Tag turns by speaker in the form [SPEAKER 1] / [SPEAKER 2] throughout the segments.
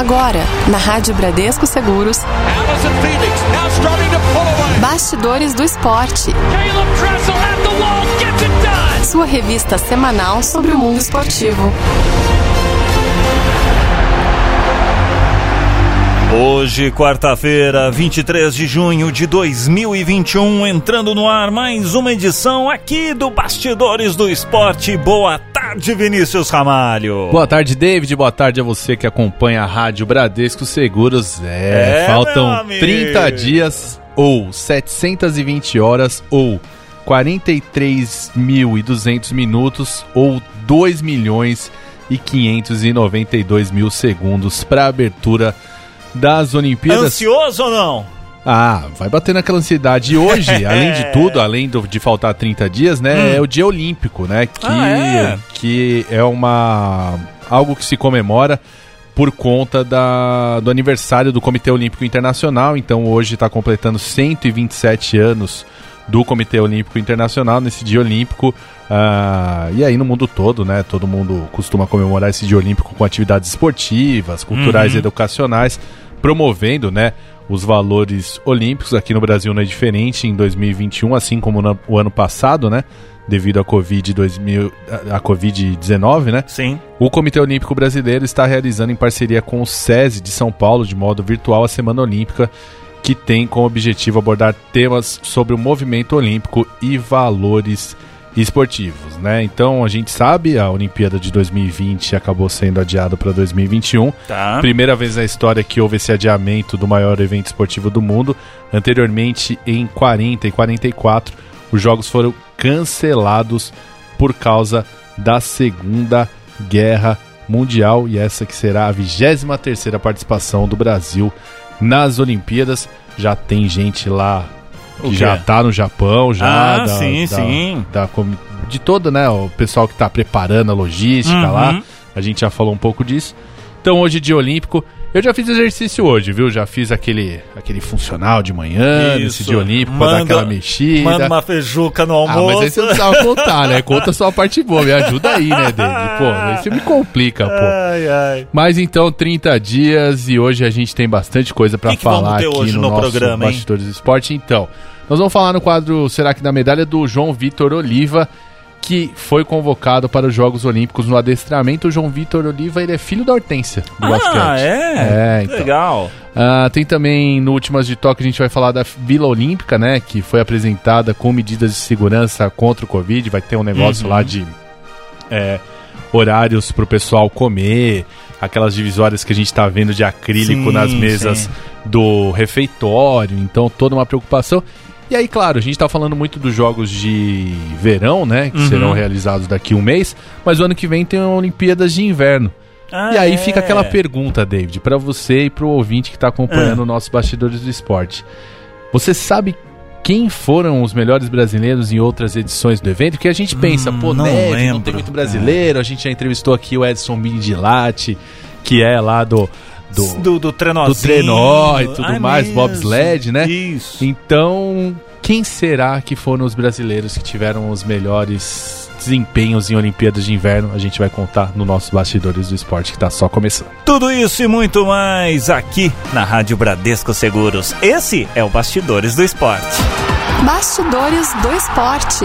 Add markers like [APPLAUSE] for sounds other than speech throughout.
[SPEAKER 1] Agora, na Rádio Bradesco Seguros, Bastidores do Esporte. Sua revista semanal sobre o mundo esportivo.
[SPEAKER 2] Hoje, quarta-feira, 23 de junho de 2021, entrando no ar mais uma edição aqui do Bastidores do Esporte. Boa tarde, Vinícius Ramalho.
[SPEAKER 3] Boa tarde, David. Boa tarde a você que acompanha a Rádio Bradesco Seguros. É,
[SPEAKER 2] É,
[SPEAKER 3] faltam
[SPEAKER 2] meu amigo.
[SPEAKER 3] 30 dias ou 720 horas ou 43.200 minutos ou 2 milhões e 592 mil segundos para a abertura das Olimpíadas.
[SPEAKER 2] Ansioso ou não?
[SPEAKER 3] Ah, vai bater naquela ansiedade. E hoje, [LAUGHS] além de tudo, além do- de faltar 30 dias, né, é o dia olímpico, né? Que
[SPEAKER 2] Hum. Ah, é?
[SPEAKER 3] que é uma algo que se comemora por conta da, do aniversário do Comitê Olímpico Internacional. Então hoje está completando 127 anos do Comitê Olímpico Internacional nesse dia olímpico. Ah, e aí no mundo todo, né? Todo mundo costuma comemorar esse dia olímpico com atividades esportivas, culturais
[SPEAKER 2] Uhum.
[SPEAKER 3] e educacionais, promovendo, né? Os valores olímpicos aqui no Brasil não é diferente em 2021, assim como no, o ano passado, né? Devido à Covid 2000, a, a Covid-19, né?
[SPEAKER 2] Sim.
[SPEAKER 3] O Comitê Olímpico Brasileiro está realizando em parceria com o SESI de São Paulo, de modo virtual, a Semana Olímpica, que tem como objetivo abordar temas sobre o movimento olímpico e valores esportivos, né? Então a gente sabe, a Olimpíada de 2020 acabou sendo adiada para 2021.
[SPEAKER 2] Tá.
[SPEAKER 3] Primeira vez na história que houve esse adiamento do maior evento esportivo do mundo. Anteriormente, em 40 e 44, os jogos foram cancelados por causa da Segunda Guerra Mundial e essa que será a 23ª participação do Brasil nas Olimpíadas. Já tem gente lá que já tá no Japão, já
[SPEAKER 2] Ah,
[SPEAKER 3] da-
[SPEAKER 2] sim,
[SPEAKER 3] da-
[SPEAKER 2] sim.
[SPEAKER 3] da de todo, né, o pessoal que tá preparando a logística
[SPEAKER 2] Uhum.
[SPEAKER 3] lá. A gente já falou um pouco disso. Então hoje dia olímpico, eu já fiz exercício hoje, viu? Já fiz aquele aquele funcional de manhã, nesse dia olímpico, pra dar
[SPEAKER 2] Manda-
[SPEAKER 3] aquela mexida.
[SPEAKER 2] Manda uma feijuca no
[SPEAKER 3] Ah,
[SPEAKER 2] almoço.
[SPEAKER 3] mas aí você não precisava contar, né? Conta só a parte boa, me ajuda aí, né, David? Pô, aí você me complica, pô.
[SPEAKER 2] Ai, ai.
[SPEAKER 3] Mas então, 30 dias e hoje a gente tem bastante coisa
[SPEAKER 2] vamos
[SPEAKER 3] falar aqui
[SPEAKER 2] hoje
[SPEAKER 3] no,
[SPEAKER 2] no
[SPEAKER 3] nosso
[SPEAKER 2] programa?
[SPEAKER 3] Bastidores do Esporte. Então, nós vamos falar no quadro Será que da Medalha do João Vitor Oliva, que foi convocado para os Jogos Olímpicos no adestramento. O João Vitor Oliva, ele é filho da Hortência, do
[SPEAKER 2] Ah,
[SPEAKER 3] basquete.
[SPEAKER 2] é?
[SPEAKER 3] É, então.
[SPEAKER 2] Legal.
[SPEAKER 3] Ah, tem também no Últimas de Toque a gente vai falar da Vila Olímpica, né? Que foi apresentada com medidas de segurança contra o Covid. Vai ter um negócio
[SPEAKER 2] Uhum.
[SPEAKER 3] lá de é, horários pro pessoal comer, aquelas divisórias que a gente tá vendo de acrílico
[SPEAKER 2] Sim,
[SPEAKER 3] nas mesas
[SPEAKER 2] sim.
[SPEAKER 3] do refeitório. Então, toda uma preocupação. E aí, claro, a gente tá falando muito dos jogos de verão, né? Que
[SPEAKER 2] Uhum.
[SPEAKER 3] serão realizados daqui a um mês. Mas o ano que vem tem Olimpíadas de Inverno.
[SPEAKER 2] Ah,
[SPEAKER 3] E aí
[SPEAKER 2] é.
[SPEAKER 3] fica aquela pergunta, David, pra você e pro ouvinte que tá
[SPEAKER 2] Ah.
[SPEAKER 3] acompanhando o nosso Bastidores do Esporte. Você sabe quem foram os melhores brasileiros em outras edições do evento? Porque a gente pensa, pô,
[SPEAKER 2] Hum, não
[SPEAKER 3] neve, não tem muito brasileiro. A gente já entrevistou aqui o Edson Midilati, que é lá do... Do,
[SPEAKER 2] do, do trenózinho.
[SPEAKER 3] do trenó e tudo
[SPEAKER 2] Ah,
[SPEAKER 3] mais,
[SPEAKER 2] mesmo.
[SPEAKER 3] bobsled, né?
[SPEAKER 2] Isso.
[SPEAKER 3] Então, quem será que foram os brasileiros que tiveram os melhores desempenhos em Olimpíadas de Inverno? A gente vai contar no nosso Bastidores do Esporte, que tá só começando.
[SPEAKER 2] Tudo isso e muito mais aqui na Rádio Bradesco Seguros. Esse é o Bastidores do Esporte.
[SPEAKER 1] Bastidores do Esporte.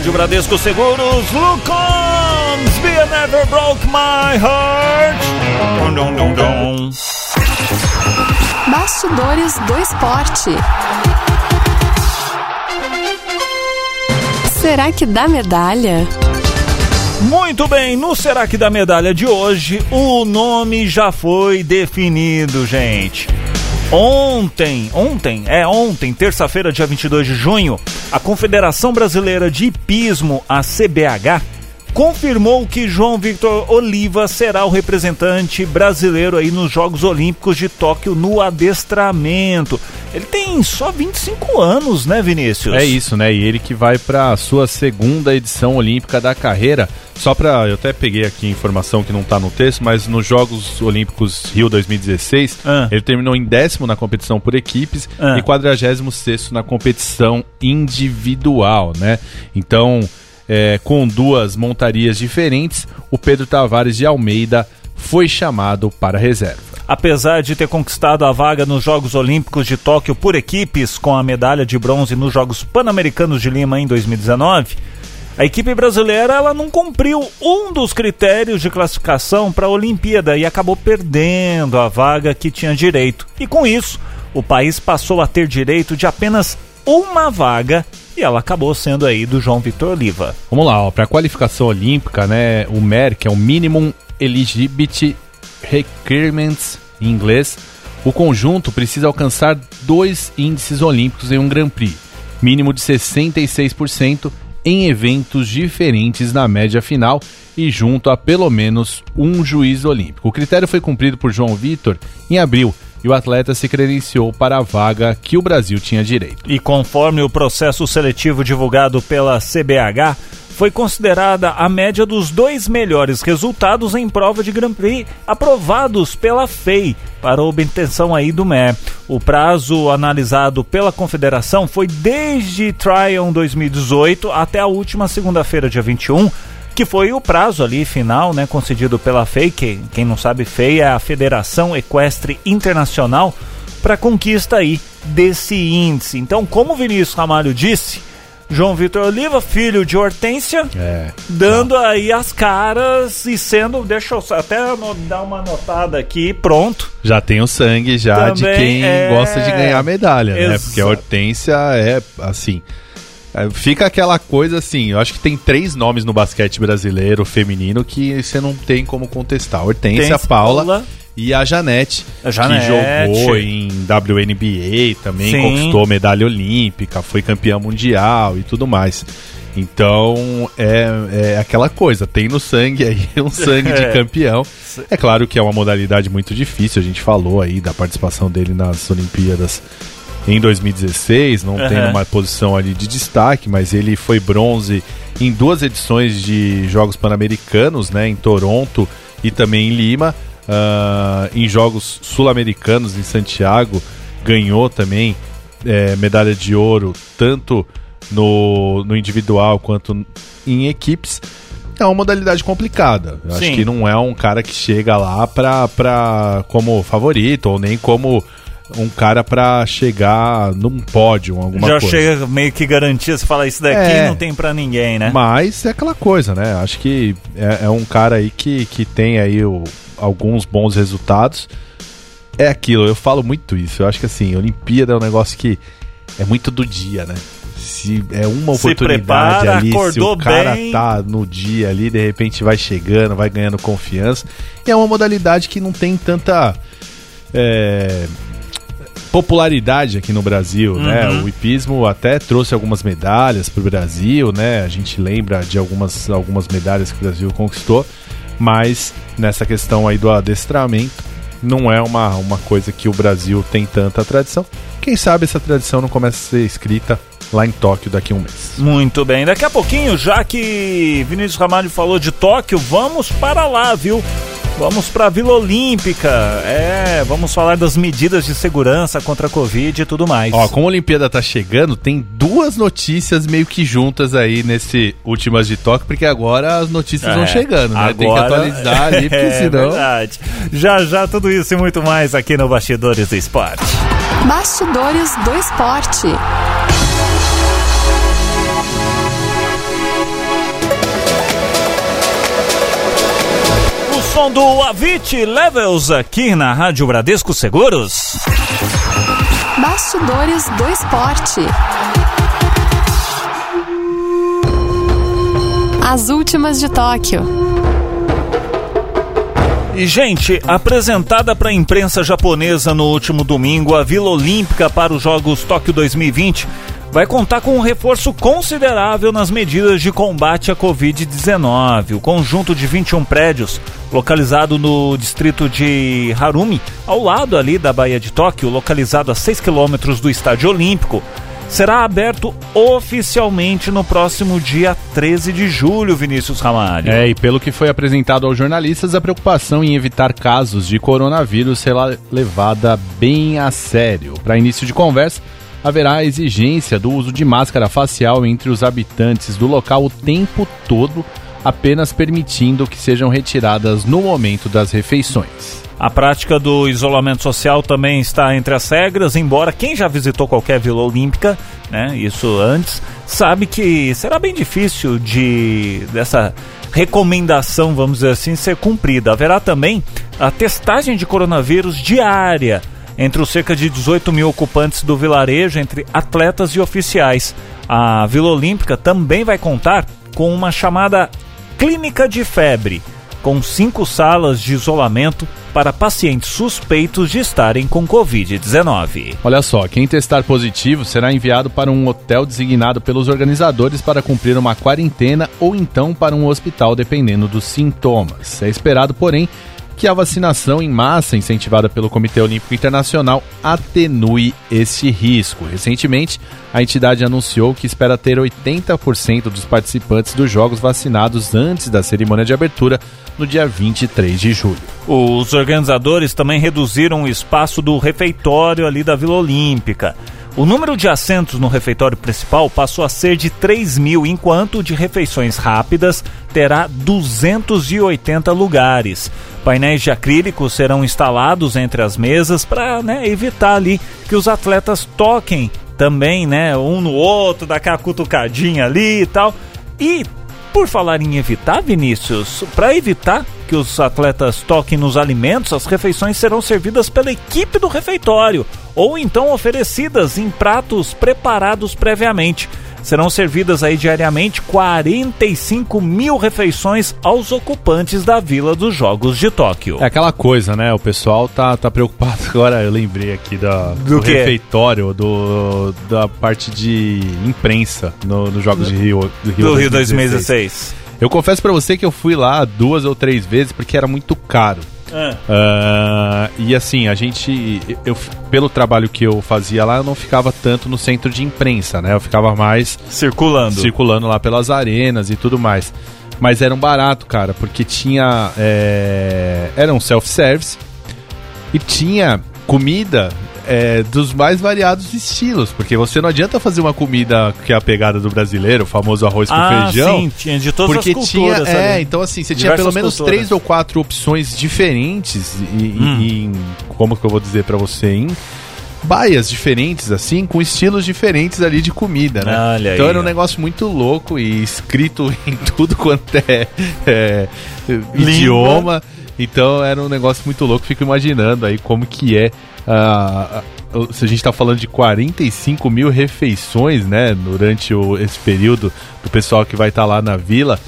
[SPEAKER 2] Rádio Bradesco Seguros, Look Combs, Be I Never Broke My Heart. Dum, dum, dum, dum.
[SPEAKER 1] Bastidores do Esporte. Será que dá medalha?
[SPEAKER 2] Muito bem, no Será que da medalha de hoje, o nome já foi definido, gente. Ontem, ontem, é ontem, terça-feira, dia 22 de junho, a Confederação Brasileira de Hipismo, a CBH, confirmou que João Victor Oliva será o representante brasileiro aí nos Jogos Olímpicos de Tóquio no adestramento. Ele tem só 25 anos, né, Vinícius?
[SPEAKER 3] É isso, né? E ele que vai para a sua segunda edição olímpica da carreira. Só para eu até peguei aqui informação que não está no texto, mas nos Jogos Olímpicos Rio 2016, ah. ele terminou em décimo na competição por equipes ah. e 46 na competição individual, né? Então, é, com duas montarias diferentes, o Pedro Tavares de Almeida foi chamado para a reserva.
[SPEAKER 2] Apesar de ter conquistado a vaga nos Jogos Olímpicos de Tóquio por equipes, com a medalha de bronze nos Jogos Pan-Americanos de Lima em 2019, a equipe brasileira ela não cumpriu um dos critérios de classificação para a Olimpíada e acabou perdendo a vaga que tinha direito. E com isso, o país passou a ter direito de apenas uma vaga e ela acabou sendo aí do João Victor Oliva.
[SPEAKER 3] Vamos lá, para a qualificação olímpica, né, o MER, que é o Minimum Eligibility Requirements em inglês, o conjunto precisa alcançar dois índices olímpicos em um Grand Prix, mínimo de 66% em eventos diferentes na média final e junto a pelo menos um juiz olímpico. O critério foi cumprido por João Vitor em abril e o atleta se credenciou para a vaga que o Brasil tinha direito.
[SPEAKER 2] E conforme o processo seletivo divulgado pela CBH, foi considerada a média dos dois melhores resultados em prova de Grand Prix aprovados pela FEI para obtenção aí do MER. O prazo analisado pela confederação foi desde Tryon 2018 até a última segunda-feira, dia 21, que foi o prazo ali final, né, concedido pela FEI, que quem não sabe FEI é a Federação Equestre Internacional, para conquista aí desse índice. Então, como o Vinícius Ramalho disse, João Vitor Oliva, filho de Hortência, é, dando tá. aí as caras e sendo, deixa eu até dar uma notada aqui, pronto.
[SPEAKER 3] Já tem o sangue já Também de quem é... gosta de ganhar medalha, Exato. né? Porque a Hortência é assim, é, Fica aquela coisa assim, eu acho que tem três nomes no basquete brasileiro feminino que você não tem como contestar. Hortência, Paula, Paula e a Janete, a Janete, que jogou em WNBA também, Sim. conquistou medalha olímpica, foi campeã mundial e tudo mais. Então é, é aquela coisa, tem no sangue aí [LAUGHS] um sangue de campeão. É claro que é uma modalidade muito difícil, a gente falou aí da participação dele nas Olimpíadas em 2016, não uhum. tem uma posição ali de destaque, mas ele foi bronze em duas edições de Jogos Pan-Americanos, né, em Toronto e também em Lima. Uh, em Jogos Sul-Americanos, em Santiago, ganhou também é, medalha de ouro, tanto no, no individual quanto em equipes. É uma modalidade complicada. Eu acho que não é um cara que chega lá pra, pra, como favorito ou nem como um cara para chegar num pódio, alguma
[SPEAKER 2] Já
[SPEAKER 3] coisa.
[SPEAKER 2] Já chega meio que garantia, você fala isso daqui é, não tem para ninguém, né?
[SPEAKER 3] Mas é aquela coisa, né? Acho que é, é um cara aí que, que tem aí o, alguns bons resultados. É aquilo, eu falo muito isso. Eu acho que assim, Olimpíada é um negócio que é muito do dia, né? Se é uma se oportunidade prepara, ali, se o cara bem. tá no dia ali, de repente vai chegando, vai ganhando confiança. E é uma modalidade que não tem tanta. É, popularidade aqui no Brasil, né? uhum. né? O hipismo até trouxe algumas medalhas para o Brasil, né? A gente lembra de algumas, algumas medalhas que o Brasil conquistou, mas nessa questão aí do adestramento não é uma, uma coisa que o Brasil tem tanta tradição. Quem sabe essa tradição não começa a ser escrita lá em Tóquio daqui a um mês.
[SPEAKER 2] Muito bem, daqui a pouquinho, já que Vinícius Ramalho falou de Tóquio, vamos para lá, viu? Vamos para a Vila Olímpica. É, vamos falar das medidas de segurança contra a Covid e tudo mais.
[SPEAKER 3] Ó, como a Olimpíada tá chegando, tem duas notícias meio que juntas aí nesse Últimas de Toque, porque agora as notícias é, vão chegando, né? Agora... Tem que atualizar [LAUGHS] ali, porque é, senão. Verdade.
[SPEAKER 2] Já já tudo isso e muito mais aqui no Bastidores do Esporte.
[SPEAKER 1] Bastidores do Esporte.
[SPEAKER 2] Som do Avit Levels aqui na Rádio Bradesco Seguros.
[SPEAKER 1] Bastidores do Esporte. As últimas de Tóquio.
[SPEAKER 2] E, gente, apresentada para a imprensa japonesa no último domingo, a Vila Olímpica para os Jogos Tóquio 2020 vai contar com um reforço considerável nas medidas de combate à Covid-19. O conjunto de 21 prédios, localizado no distrito de Harumi, ao lado ali da Baía de Tóquio, localizado a 6 quilômetros do Estádio Olímpico, será aberto oficialmente no próximo dia 13 de julho, Vinícius Ramalho.
[SPEAKER 3] É, e pelo que foi apresentado aos jornalistas, a preocupação em evitar casos de coronavírus será levada bem a sério. Para início de conversa, haverá exigência do uso de máscara facial entre os habitantes do local o tempo todo, apenas permitindo que sejam retiradas no momento das refeições.
[SPEAKER 2] A prática do isolamento social também está entre as regras, embora quem já visitou qualquer Vila Olímpica, né, isso antes, sabe que será bem difícil de dessa recomendação, vamos dizer assim, ser cumprida. Haverá também a testagem de coronavírus diária entre os cerca de 18 mil ocupantes do vilarejo, entre atletas e oficiais. A Vila Olímpica também vai contar com uma chamada Clínica de Febre, com cinco salas de isolamento para pacientes suspeitos de estarem com Covid-19.
[SPEAKER 3] Olha só, quem testar positivo será enviado para um hotel designado pelos organizadores para cumprir uma quarentena ou então para um hospital, dependendo dos sintomas. É esperado, porém, que a vacinação em massa incentivada pelo Comitê Olímpico Internacional atenue esse risco. Recentemente, a entidade anunciou que espera ter 80% dos participantes dos Jogos vacinados antes da cerimônia de abertura no dia 23 de julho.
[SPEAKER 2] Os organizadores também reduziram o espaço do refeitório ali da Vila Olímpica. O número de assentos no refeitório principal passou a ser de 3 mil, enquanto de refeições rápidas terá 280 lugares. Painéis de acrílico serão instalados entre as mesas para né, evitar ali que os atletas toquem também, né, um no outro, dar aquela cutucadinha ali e tal. E por falar em evitar, Vinícius, para evitar que os atletas toquem nos alimentos, as refeições serão servidas pela equipe do refeitório ou então oferecidas em pratos preparados previamente serão servidas aí diariamente 45 mil refeições aos ocupantes da Vila dos Jogos de Tóquio.
[SPEAKER 3] É aquela coisa, né? O pessoal tá, tá preocupado [LAUGHS] agora. Eu lembrei aqui da, do, do refeitório, do, da parte de imprensa nos no Jogos de Rio,
[SPEAKER 2] do Rio, do Rio 2016. 2016.
[SPEAKER 3] Eu confesso para você que eu fui lá duas ou três vezes porque era muito caro. Uh, e assim, a gente. Eu, pelo trabalho que eu fazia lá, eu não ficava tanto no centro de imprensa, né? Eu ficava mais.
[SPEAKER 2] Circulando.
[SPEAKER 3] Circulando lá pelas arenas e tudo mais. Mas era um barato, cara, porque tinha. É, era um self-service e tinha comida é, dos mais variados estilos, porque você não adianta fazer uma comida que é a pegada do brasileiro, o famoso arroz com ah, feijão. Sim,
[SPEAKER 2] tinha de todas
[SPEAKER 3] porque
[SPEAKER 2] as culturas.
[SPEAKER 3] Tinha, é, então assim, você tinha pelo menos culturas. três ou quatro opções diferentes e, hum. em, como que eu vou dizer para você, em baias diferentes, assim, com estilos diferentes ali de comida, né? Olha então aí, era um negócio muito louco e escrito [LAUGHS] em tudo quanto é, é idioma. Então era um negócio muito louco. Fico imaginando aí como que é Uh, se a gente está falando de 45 mil refeições, né, durante o, esse período do pessoal que vai estar tá lá na vila,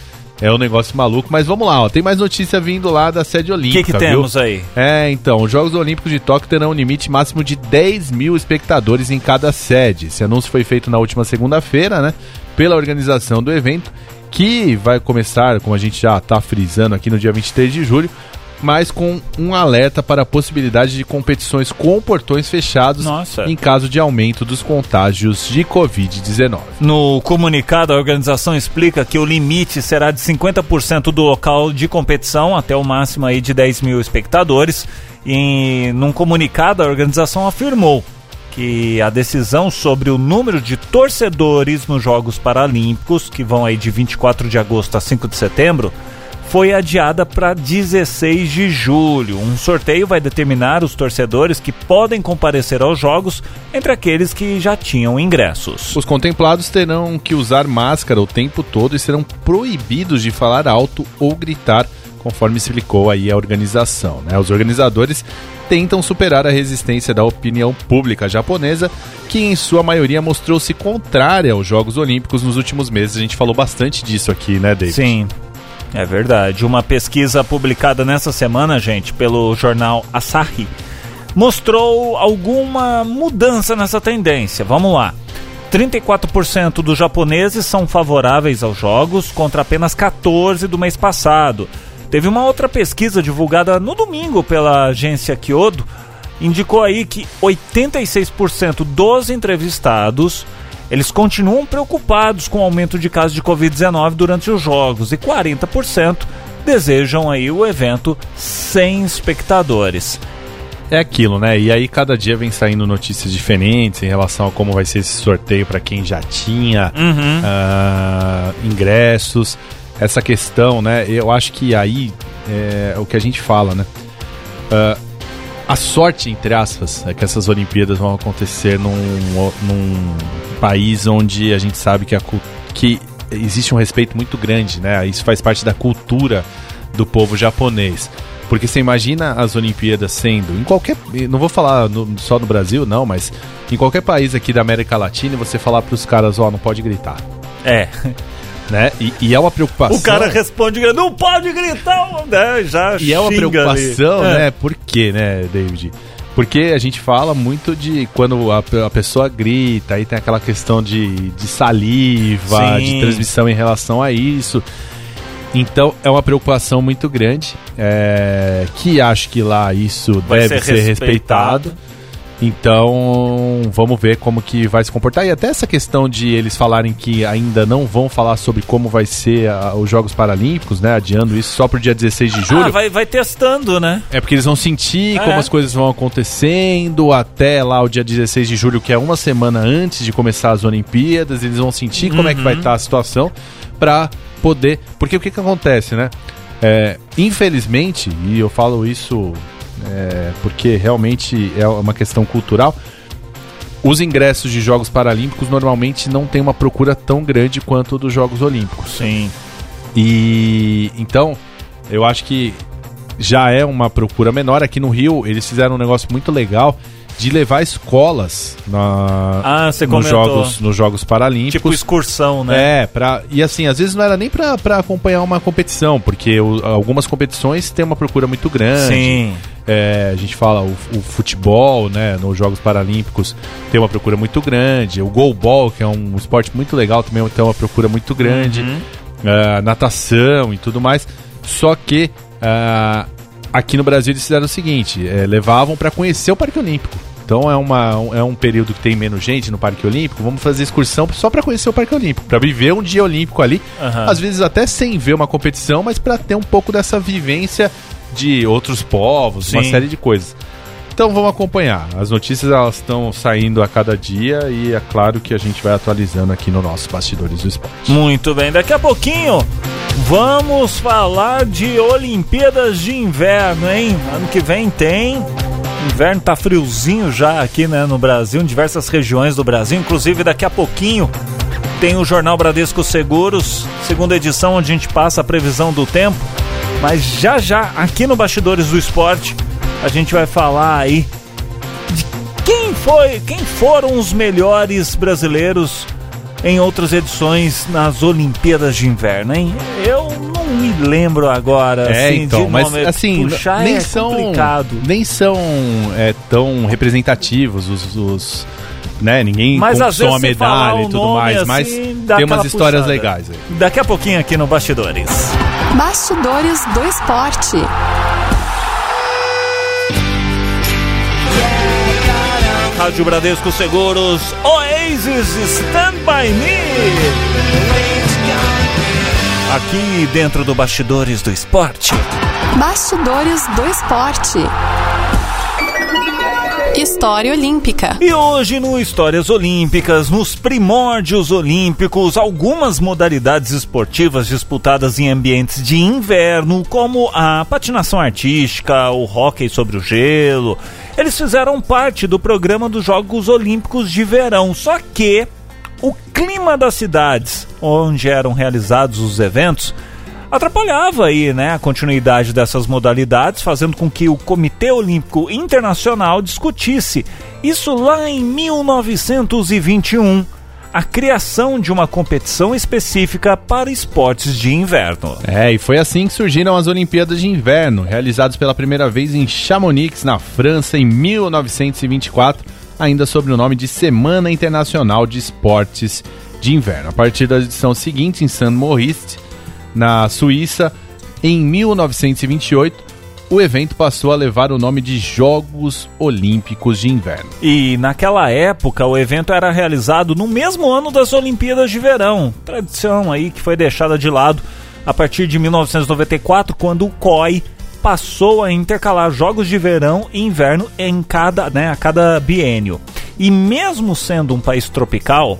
[SPEAKER 3] é um negócio maluco. Mas vamos lá, ó, tem mais notícia vindo lá da sede olímpica. O
[SPEAKER 2] que, que temos aí?
[SPEAKER 3] É, então, os Jogos Olímpicos de Tóquio terão um limite máximo de 10 mil espectadores em cada sede. Esse anúncio foi feito na última segunda-feira, né, pela organização do evento, que vai começar, como a gente já está frisando aqui no dia 23 de julho, mas com um alerta para a possibilidade de competições com portões fechados Nossa. em caso de aumento dos contágios de Covid-19.
[SPEAKER 2] No comunicado, a organização explica que o limite será de 50% do local de competição, até o máximo aí de 10 mil espectadores. E num comunicado, a organização afirmou que a decisão sobre o número de torcedores nos Jogos Paralímpicos, que vão aí de 24 de agosto a 5 de setembro, foi adiada para 16 de julho. Um sorteio vai determinar os torcedores que podem comparecer aos jogos entre aqueles que já tinham ingressos.
[SPEAKER 3] Os contemplados terão que usar máscara o tempo todo e serão proibidos de falar alto ou gritar, conforme explicou aí a organização. Né? Os organizadores tentam superar a resistência da opinião pública japonesa, que em sua maioria mostrou-se contrária aos Jogos Olímpicos nos últimos meses. A gente falou bastante disso aqui, né, David?
[SPEAKER 2] Sim. É verdade. Uma pesquisa publicada nessa semana, gente, pelo jornal Asahi, mostrou alguma mudança nessa tendência. Vamos lá. 34% dos japoneses são favoráveis aos jogos, contra apenas 14% do mês passado. Teve uma outra pesquisa divulgada no domingo pela agência Kyodo, indicou aí que 86% dos entrevistados eles continuam preocupados com o aumento de casos de Covid-19 durante os jogos e 40% desejam aí o evento sem espectadores.
[SPEAKER 3] É aquilo, né? E aí cada dia vem saindo notícias diferentes em relação a como vai ser esse sorteio para quem já tinha
[SPEAKER 2] Uhum.
[SPEAKER 3] ah, ingressos. Essa questão, né? Eu acho que aí é o que a gente fala, né? Ah, a sorte, entre aspas, é que essas Olimpíadas vão acontecer num, num país onde a gente sabe que, a, que existe um respeito muito grande, né? Isso faz parte da cultura do povo japonês. Porque você imagina as Olimpíadas sendo, em qualquer. Não vou falar no- só no Brasil, não, mas em qualquer país aqui da América Latina, você falar pros caras, ó, não pode gritar.
[SPEAKER 2] É. [LAUGHS]
[SPEAKER 3] Né? E, e é uma preocupação.
[SPEAKER 2] O cara responde, não pode gritar, né? Já
[SPEAKER 3] E é uma preocupação,
[SPEAKER 2] ali. É.
[SPEAKER 3] né? Por quê, né, David? Porque a gente fala muito de quando a, a pessoa grita, aí tem aquela questão de, de saliva,
[SPEAKER 2] Sim.
[SPEAKER 3] de transmissão em relação a isso. Então é uma preocupação muito grande, é, que acho que lá isso
[SPEAKER 2] Vai
[SPEAKER 3] deve
[SPEAKER 2] ser
[SPEAKER 3] ser,
[SPEAKER 2] respeitado.
[SPEAKER 3] respeitado. Então vamos ver como que vai se comportar. E até essa questão de eles falarem que ainda não vão falar sobre como vai ser a- os Jogos Paralímpicos, né? Adiando isso só pro dia 16 de julho.
[SPEAKER 2] Ah, vai, vai testando, né?
[SPEAKER 3] É porque eles vão sentir
[SPEAKER 2] É.
[SPEAKER 3] como as coisas vão acontecendo até lá o dia 16 de julho, que é uma semana antes de começar as Olimpíadas. Eles vão sentir como é que
[SPEAKER 2] Uhum.
[SPEAKER 3] vai estar a situação pra poder. Porque o que, que acontece, né? É, infelizmente, e eu falo isso é, porque realmente é uma questão cultural. Os ingressos de Jogos Paralímpicos normalmente não tem uma procura tão grande quanto dos Jogos Olímpicos.
[SPEAKER 2] Sim.
[SPEAKER 3] E então, eu acho que já é uma procura menor. Aqui no Rio, eles fizeram um negócio muito legal de levar escolas na,
[SPEAKER 2] Ah,
[SPEAKER 3] nos, jogos, nos Jogos Paralímpicos.
[SPEAKER 2] Tipo excursão, né?
[SPEAKER 3] É, pra, e assim, às vezes não era nem pra, pra acompanhar uma competição, porque o- algumas competições têm uma procura muito grande.
[SPEAKER 2] Sim.
[SPEAKER 3] É, a gente fala o, o futebol, né, nos Jogos Paralímpicos tem uma procura muito grande. O goalball, que é um esporte muito legal, também tem uma procura muito grande.
[SPEAKER 2] Uhum.
[SPEAKER 3] É, natação e tudo mais. Só que ah, aqui no Brasil eles fizeram o seguinte: é, levavam para conhecer o Parque Olímpico. Então é, uma, um- é um período que tem menos gente no Parque Olímpico. Vamos fazer excursão só para conhecer o Parque Olímpico, para viver um dia olímpico ali.
[SPEAKER 2] Aham.
[SPEAKER 3] Às vezes até sem ver uma competição, mas para ter um pouco dessa vivência de outros povos, uma
[SPEAKER 2] Sim.
[SPEAKER 3] série de coisas. Então vamos acompanhar. As notícias elas estão saindo a cada dia e é claro que a gente vai atualizando aqui no nosso Bastidores do Esporte.
[SPEAKER 2] Muito bem, daqui a pouquinho vamos falar de Olimpíadas de Inverno, hein? Ano que vem tem. Inverno tá friozinho já aqui, né, no Brasil, em diversas regiões do Brasil. Inclusive, daqui a pouquinho tem o Jornal Bradesco Seguros, segunda edição, onde a gente passa a previsão do tempo. Mas já já, aqui no Bastidores do Esporte, a gente vai falar aí de quem foi, quem foram os melhores brasileiros em outras edições nas Olimpíadas de Inverno, hein? Eu me lembro agora,
[SPEAKER 3] É,
[SPEAKER 2] assim,
[SPEAKER 3] então,
[SPEAKER 2] de
[SPEAKER 3] mas
[SPEAKER 2] nome.
[SPEAKER 3] assim,
[SPEAKER 2] Puxar
[SPEAKER 3] nem
[SPEAKER 2] é
[SPEAKER 3] são
[SPEAKER 2] complicado.
[SPEAKER 3] nem são é, tão representativos os, os- né, ninguém
[SPEAKER 2] Mas você falar
[SPEAKER 3] medalha e tudo mais,
[SPEAKER 2] assim,
[SPEAKER 3] mas tem umas histórias
[SPEAKER 2] puxada.
[SPEAKER 3] legais aí.
[SPEAKER 2] Daqui a pouquinho aqui no Bastidores.
[SPEAKER 1] Bastidores do esporte.
[SPEAKER 2] Rádio Bradesco Seguros, Oasis Stand By Me. Aqui dentro do Bastidores do Esporte.
[SPEAKER 1] Bastidores do esporte. História Olímpica.
[SPEAKER 2] E hoje no Histórias Olímpicas, nos primórdios olímpicos, algumas modalidades esportivas disputadas em ambientes de inverno, como a patinação artística, o hóquei sobre o gelo, eles fizeram parte do programa dos Jogos Olímpicos de Verão. Só que o clima das cidades onde eram realizados os eventos atrapalhava aí, né, a continuidade dessas modalidades, fazendo com que o Comitê Olímpico Internacional discutisse isso lá em 1921, a criação de uma competição específica para esportes de inverno.
[SPEAKER 3] É, e foi assim que surgiram as Olimpíadas de Inverno, realizadas pela primeira vez em Chamonix, na França, em 1924. Ainda sob o nome de Semana Internacional de Esportes de Inverno. A partir da edição seguinte, em St. Moritz, na Suíça, em 1928, o evento passou a levar o nome de Jogos Olímpicos de Inverno.
[SPEAKER 2] E naquela época o evento era realizado no mesmo ano das Olimpíadas de Verão, tradição aí que foi deixada de lado a partir de 1994, quando o COI passou a intercalar jogos de verão e inverno em cada, né, a cada biênio. E mesmo sendo um país tropical,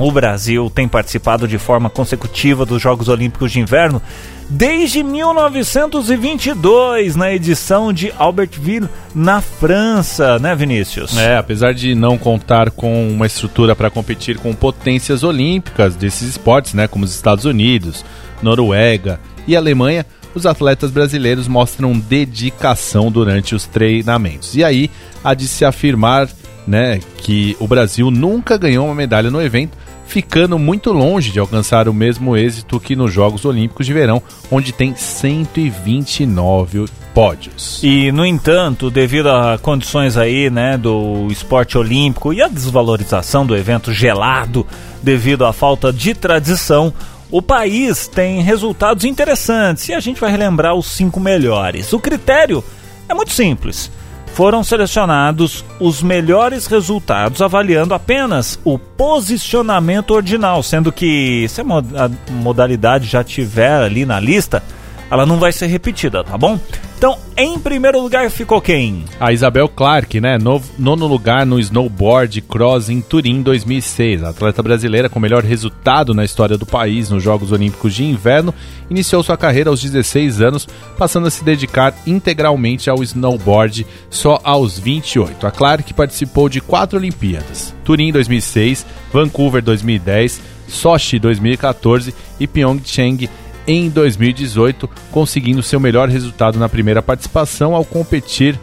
[SPEAKER 2] o Brasil tem participado de forma consecutiva dos Jogos Olímpicos de Inverno desde 1922, na edição de Albertville, na França, né, Vinícius?
[SPEAKER 3] É, apesar de não contar com uma estrutura para competir com potências olímpicas desses esportes, né, como os Estados Unidos, Noruega e Alemanha, os atletas brasileiros mostram dedicação durante os treinamentos. E aí há de se afirmar né, que o Brasil nunca ganhou uma medalha no evento, ficando muito longe de alcançar o mesmo êxito que nos Jogos Olímpicos de Verão, onde tem 129 pódios.
[SPEAKER 2] E no entanto, devido a condições aí, né, do esporte olímpico e a desvalorização do evento gelado devido à falta de tradição, o país tem resultados interessantes e a gente vai relembrar os cinco melhores. O critério é muito simples foram selecionados os melhores resultados, avaliando apenas o posicionamento ordinal, sendo que se a modalidade já tiver ali na lista, ela não vai ser repetida, tá bom? Então, em primeiro lugar ficou quem?
[SPEAKER 3] A Isabel Clark, né? No, nono lugar no snowboard cross em Turim 2006. A atleta brasileira com melhor resultado na história do país nos Jogos Olímpicos de Inverno iniciou sua carreira aos 16 anos, passando a se dedicar integralmente ao snowboard só aos 28. A Clark participou de quatro Olimpíadas: Turim 2006, Vancouver 2010, Sochi 2014 e Pyeongchang em 2018, conseguindo seu melhor resultado na primeira participação ao competir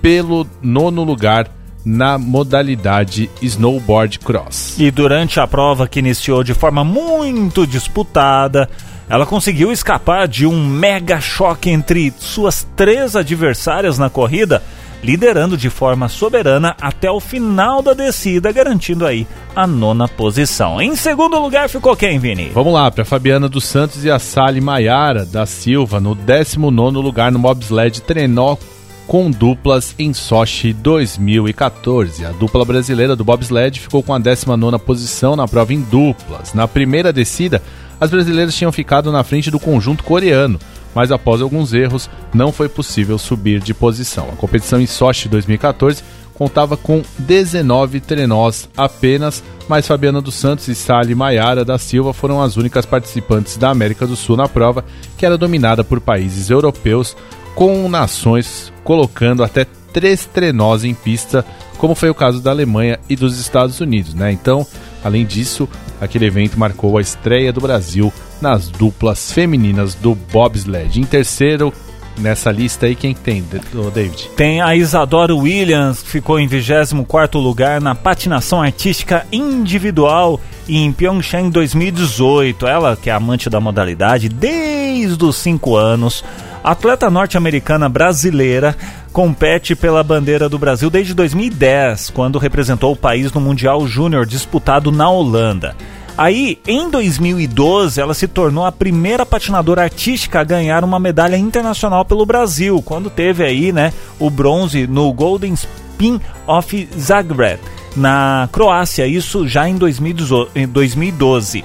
[SPEAKER 3] pelo nono lugar na modalidade snowboard cross.
[SPEAKER 2] E durante a prova que iniciou de forma muito disputada, ela conseguiu escapar de um mega choque entre suas três adversárias na corrida liderando de forma soberana até o final da descida, garantindo aí a nona posição. Em segundo lugar ficou quem, Vini?
[SPEAKER 3] Vamos lá, para Fabiana dos Santos e a Sally Maiara da Silva no 19 lugar no bobsled trenó com duplas em Sochi 2014. A dupla brasileira do bobsled ficou com a 19 posição na prova em duplas. Na primeira descida, as brasileiras tinham ficado na frente do conjunto coreano, mas após alguns erros não foi possível subir de posição. A competição em Sochi 2014 contava com 19 trenós apenas, mas Fabiana dos Santos e Sally Maiara da Silva foram as únicas participantes da América do Sul na prova, que era dominada por países europeus, com nações colocando até três trenós em pista, como foi o caso da Alemanha e dos Estados Unidos. Né? Então, além disso, aquele evento marcou a estreia do Brasil nas duplas femininas do bobsled. Em terceiro, nessa lista aí, quem tem, David?
[SPEAKER 2] Tem a Isadora Williams, que ficou em 24 lugar na patinação artística individual em Pyeongchang 2018. Ela, que é amante da modalidade desde os 5 anos, atleta norte-americana brasileira, compete pela bandeira do Brasil desde 2010, quando representou o país no Mundial Júnior disputado na Holanda. Aí, em 2012, ela se tornou a primeira patinadora artística a ganhar uma medalha internacional pelo Brasil, quando teve aí, né, o bronze no Golden Spin of Zagreb, na Croácia, isso já em 2012.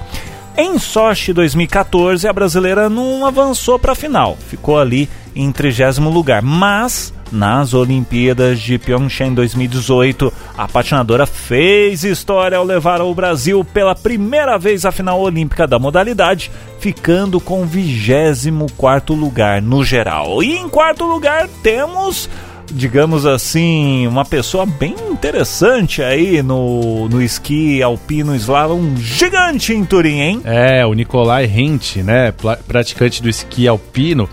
[SPEAKER 2] Em Sochi 2014, a brasileira não avançou para a final, ficou ali em 30 lugar, mas nas Olimpíadas de Pyeongchang 2018, a patinadora fez história ao levar o Brasil pela primeira vez à final olímpica da modalidade, ficando com 24 lugar no geral. E em quarto lugar temos digamos assim, uma pessoa bem interessante aí no, no esqui alpino slalom gigante em Turim, hein?
[SPEAKER 3] É, o Nikolai Rente, né, praticante do esqui alpino.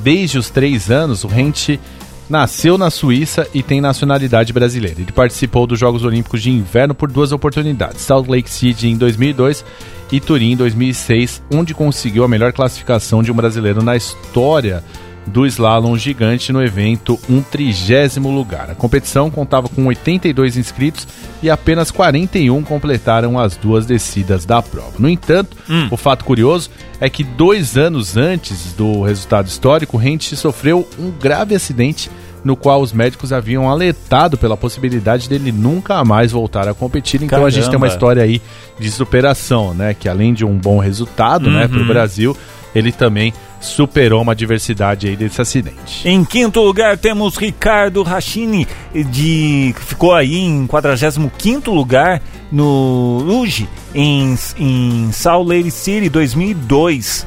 [SPEAKER 3] Desde os três anos, o Rente Nasceu na Suíça e tem nacionalidade brasileira. Ele participou dos Jogos Olímpicos de Inverno por duas oportunidades: Salt Lake City em 2002 e Turim em 2006, onde conseguiu a melhor classificação de um brasileiro na história do slalom gigante no evento, um trigésimo lugar. A competição contava com 82 inscritos e apenas 41 completaram as duas descidas da prova. No entanto, hum. o fato curioso é que dois anos antes do resultado histórico, Rente sofreu um grave acidente no qual os médicos haviam alertado pela possibilidade dele nunca mais voltar a competir. Então Caramba. a gente tem uma história aí de superação, né? Que além de um bom resultado, né, uhum. né, para o Brasil, ele também superou uma diversidade aí desse acidente.
[SPEAKER 2] Em quinto lugar temos Ricardo Rachini, de, que ficou aí em 45 lugar no Luge, em, em Salt Lake City 2002.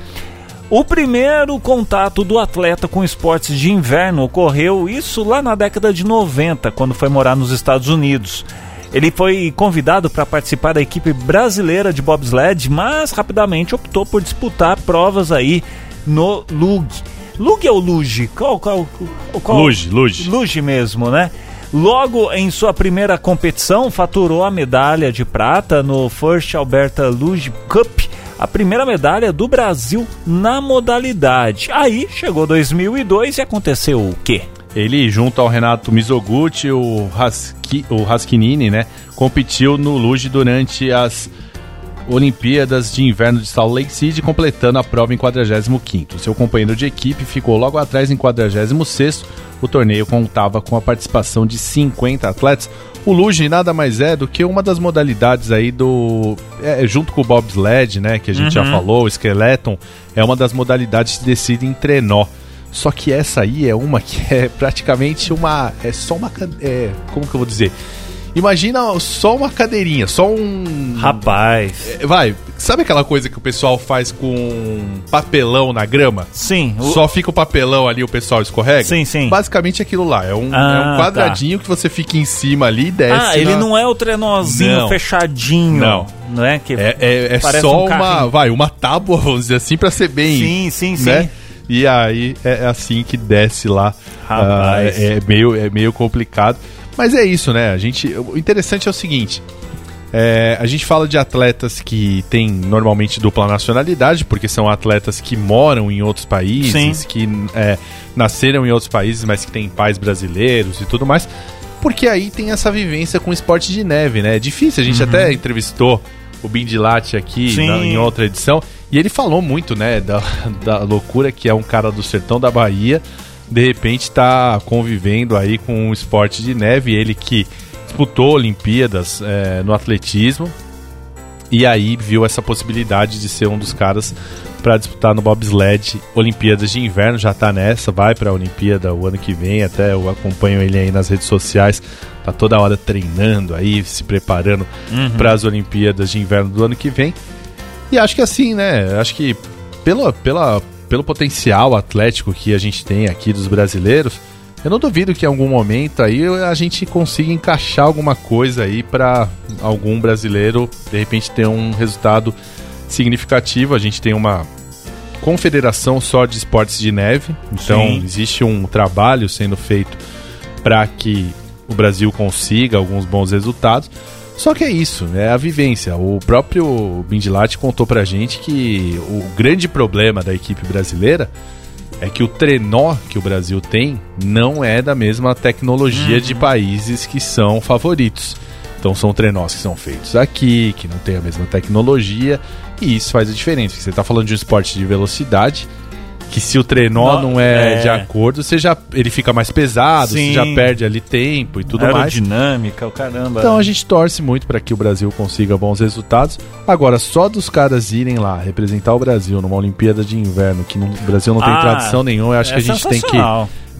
[SPEAKER 2] O primeiro contato do atleta com esportes de inverno ocorreu isso lá na década de 90, quando foi morar nos Estados Unidos. Ele foi convidado para participar da equipe brasileira de bobsled, mas rapidamente optou por disputar provas aí no Lug. Lug ou Luge? Qual, qual,
[SPEAKER 3] qual? Luge, Luge.
[SPEAKER 2] Luge mesmo, né? Logo em sua primeira competição, faturou a medalha de prata no First Alberta Luge Cup, a primeira medalha do Brasil na modalidade. Aí chegou 2002 e aconteceu o quê?
[SPEAKER 3] Ele, junto ao Renato Mizoguchi, o, Haski, o Haskinini, né, competiu no Luge durante as Olimpíadas de Inverno de Salt Lake City, completando a prova em 45º. Seu companheiro de equipe ficou logo atrás em 46º. O torneio contava com a participação de 50 atletas. O luge nada mais é do que uma das modalidades aí do... É, junto com o bobsled, né, que a gente uhum. já falou, o skeleton, é uma das modalidades que decidem em trenó. Só que essa aí é uma que é praticamente uma... É só uma... É, como que eu vou dizer? Imagina só uma cadeirinha, só um.
[SPEAKER 2] Rapaz.
[SPEAKER 3] É, vai, sabe aquela coisa que o pessoal faz com papelão na grama?
[SPEAKER 2] Sim.
[SPEAKER 3] O... Só fica o papelão ali o pessoal escorrega?
[SPEAKER 2] Sim, sim.
[SPEAKER 3] Basicamente aquilo lá. É um, ah, é um quadradinho tá. que você fica em cima ali e desce. Ah,
[SPEAKER 2] ele na... não é o trenózinho não. fechadinho.
[SPEAKER 3] Não.
[SPEAKER 2] Não é que.
[SPEAKER 3] É, é, é só um uma. Vai, uma tábua, [LAUGHS] vamos dizer assim, pra ser bem.
[SPEAKER 2] Sim, sim,
[SPEAKER 3] né? sim. E aí é assim que desce lá. Rapaz. Uh, é, meio, é meio complicado. Mas é isso, né? A gente, o interessante é o seguinte. É, a gente fala de atletas que têm normalmente dupla nacionalidade, porque são atletas que moram em outros países, Sim. que é, nasceram em outros países, mas que têm pais brasileiros e tudo mais. Porque aí tem essa vivência com esporte de neve, né? É difícil, a gente uhum. até entrevistou o Bindilate aqui na, em outra edição, e ele falou muito, né, da, [LAUGHS] da loucura que é um cara do sertão da Bahia de repente está convivendo aí com um esporte de neve, ele que disputou Olimpíadas é, no atletismo e aí viu essa possibilidade de ser um dos caras para disputar no bobsled Olimpíadas de Inverno, já está nessa, vai para a Olimpíada o ano que vem, até eu acompanho ele aí nas redes sociais, tá toda hora treinando aí, se preparando uhum. para as Olimpíadas de Inverno do ano que vem. E acho que assim, né, acho que pela, pela pelo potencial atlético que a gente tem aqui dos brasileiros, eu não duvido que em algum momento aí a gente consiga encaixar alguma coisa aí para algum brasileiro de repente ter um resultado significativo. A gente tem uma confederação só de esportes de neve, então Sim. existe um trabalho sendo feito para que o Brasil consiga alguns bons resultados. Só que é isso, é a vivência. O próprio Bindilate contou pra gente que o grande problema da equipe brasileira é que o trenó que o Brasil tem não é da mesma tecnologia uhum. de países que são favoritos. Então são trenós que são feitos aqui, que não tem a mesma tecnologia, e isso faz a diferença. Você está falando de um esporte de velocidade que se o trenó não, não é, é, de acordo, você já, ele fica mais pesado, Sim. você já perde ali tempo e tudo mais.
[SPEAKER 2] dinâmica, o caramba.
[SPEAKER 3] Então a gente torce muito para que o Brasil consiga bons resultados. Agora, só dos caras irem lá representar o Brasil numa Olimpíada de Inverno, que no, o Brasil não tem ah, tradição nenhuma, eu acho é que a gente tem que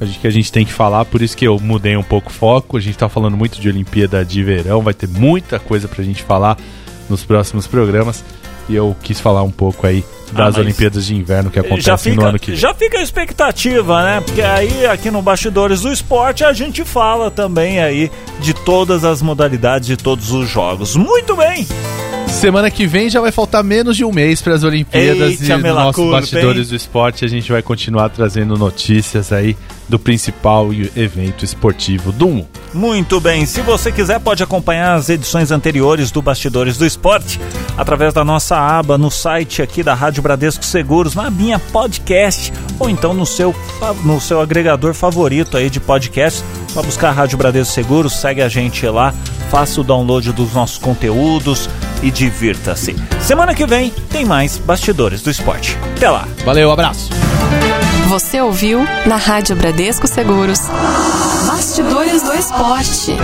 [SPEAKER 3] acho que a gente tem que falar, por isso que eu mudei um pouco o foco. A gente tá falando muito de Olimpíada de Verão, vai ter muita coisa pra gente falar nos próximos programas. E eu quis falar um pouco aí das ah, Olimpíadas de Inverno que acontecem no ano que vem.
[SPEAKER 2] Já fica a expectativa, né? Porque aí aqui no Bastidores do Esporte a gente fala também aí de todas as modalidades de todos os jogos. Muito bem!
[SPEAKER 3] Semana que vem já vai faltar menos de um mês para as Olimpíadas Eita, e no nosso Bastidores hein? do Esporte a gente vai continuar trazendo notícias aí do principal evento esportivo do mundo.
[SPEAKER 2] Muito bem, se você quiser pode acompanhar as edições anteriores do Bastidores do Esporte através da nossa aba no site aqui da Rádio Bradesco Seguros, na minha podcast, ou então no seu, no seu agregador favorito aí de podcast. Para buscar a Rádio Bradesco Seguros, segue a gente lá, faça o download dos nossos conteúdos e divirta-se. Semana que vem tem mais Bastidores do Esporte. Até lá.
[SPEAKER 3] Valeu, abraço.
[SPEAKER 1] Você ouviu na Rádio Bradesco Seguros. Bastidores do Esporte.